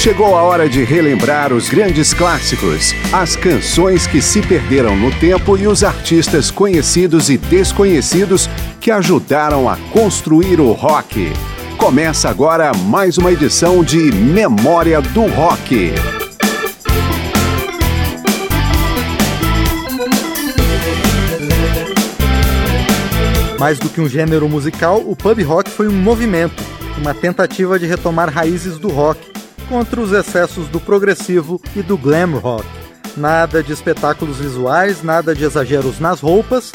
Chegou a hora de relembrar os grandes clássicos, as canções que se perderam no tempo e os artistas conhecidos e desconhecidos que ajudaram a construir o rock. Começa agora mais uma edição de Memória do Rock. Mais do que um gênero musical, o pub rock foi um movimento, uma tentativa de retomar raízes do rock contra os excessos do progressivo e do glam rock. Nada de espetáculos visuais, nada de exageros nas roupas,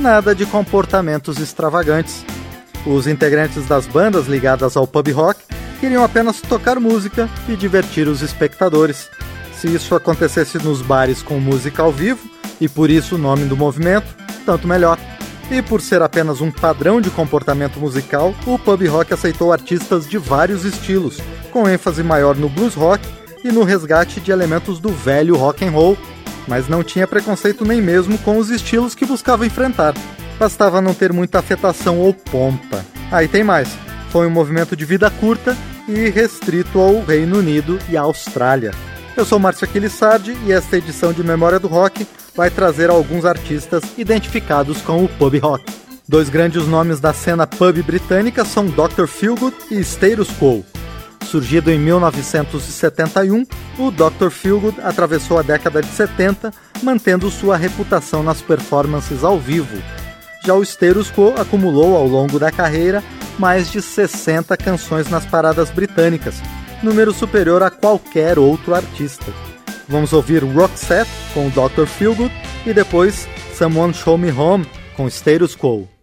nada de comportamentos extravagantes. Os integrantes das bandas ligadas ao pub rock queriam apenas tocar música e divertir os espectadores. Se isso acontecesse nos bares com música ao vivo, e por isso o nome do movimento, tanto melhor. E por ser apenas um padrão de comportamento musical, o pub rock aceitou artistas de vários estilos, com ênfase maior no blues rock e no resgate de elementos do velho rock and roll, mas não tinha preconceito nem mesmo com os estilos que buscava enfrentar. Bastava não ter muita afetação ou pompa. Aí tem mais. Foi um movimento de vida curta e restrito ao Reino Unido e à Austrália. Eu sou Márcio Aquilissardi e esta edição de Memória do Rock vai trazer alguns artistas identificados com o pub rock. Dois grandes nomes da cena pub britânica são Dr. Feelgood e Status Quo. Surgido em 1971, o Dr. Feelgood atravessou a década de 70, mantendo sua reputação nas performances ao vivo. Já o Status Quo acumulou ao longo da carreira mais de 60 canções nas paradas britânicas, número superior a qualquer outro artista. Vamos ouvir Roxette com Dr. Feelgood e depois Someone Show Me Home com Status Quo.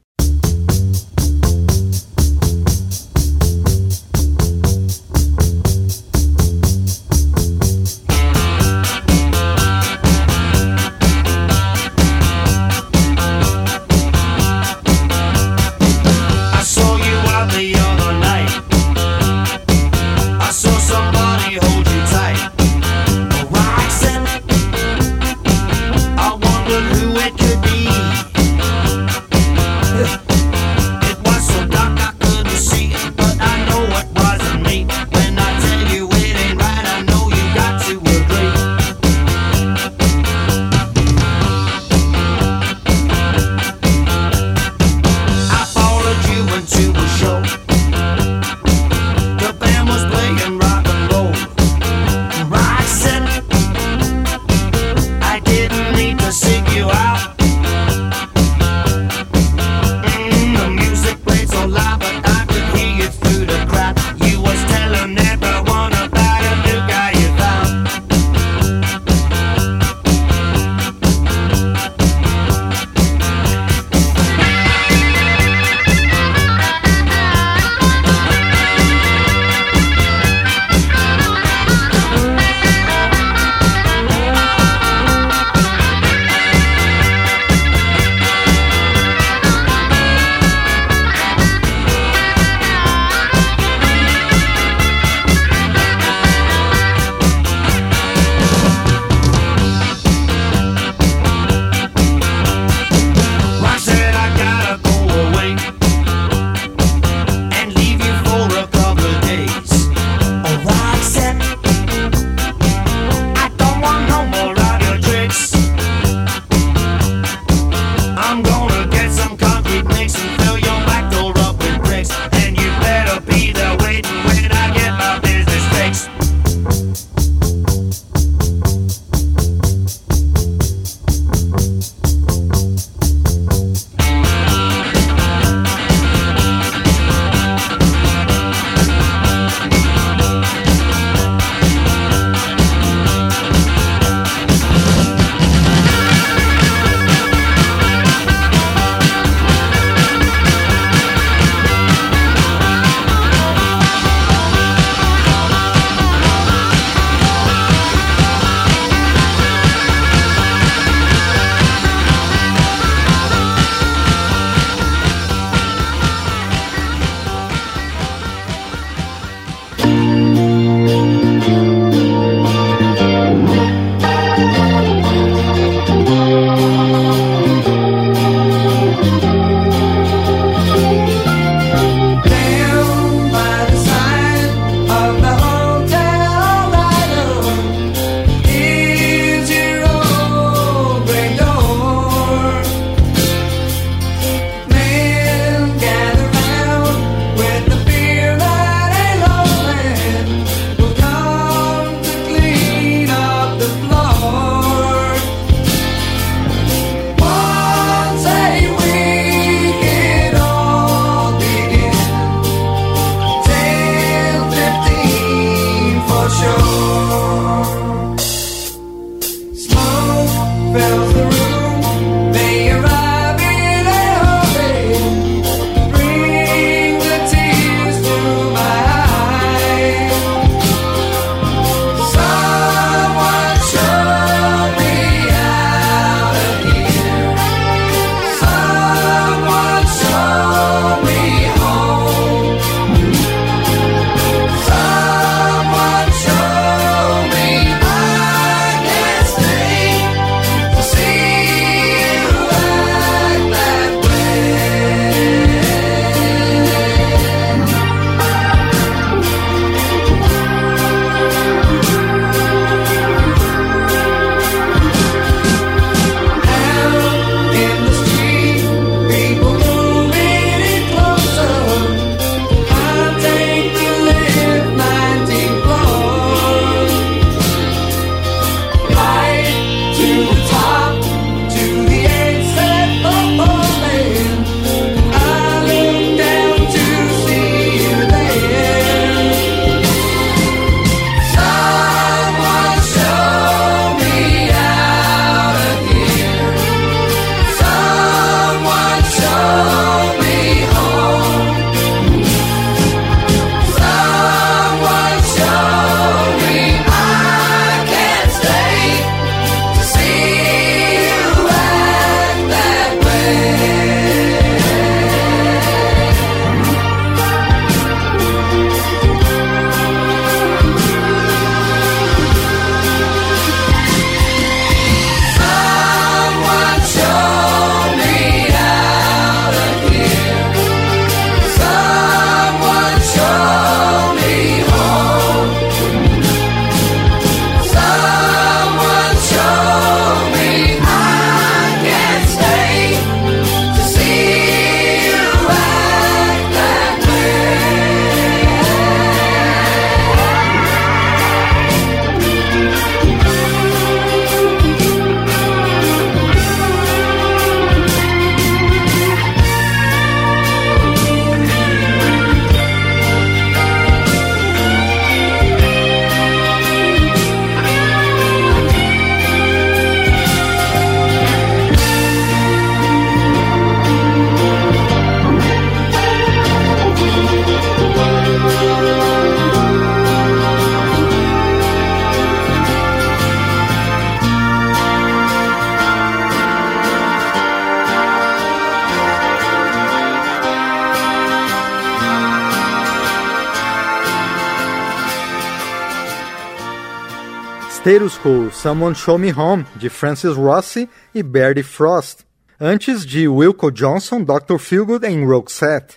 Status Quo, Someone Show Me Home, de Francis Rossi e Barry Frost. Antes de Wilco Johnson, Dr. Feelgood em Roxette.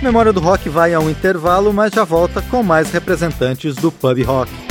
Memória do Rock vai a um intervalo, mas já volta com mais representantes do pub rock.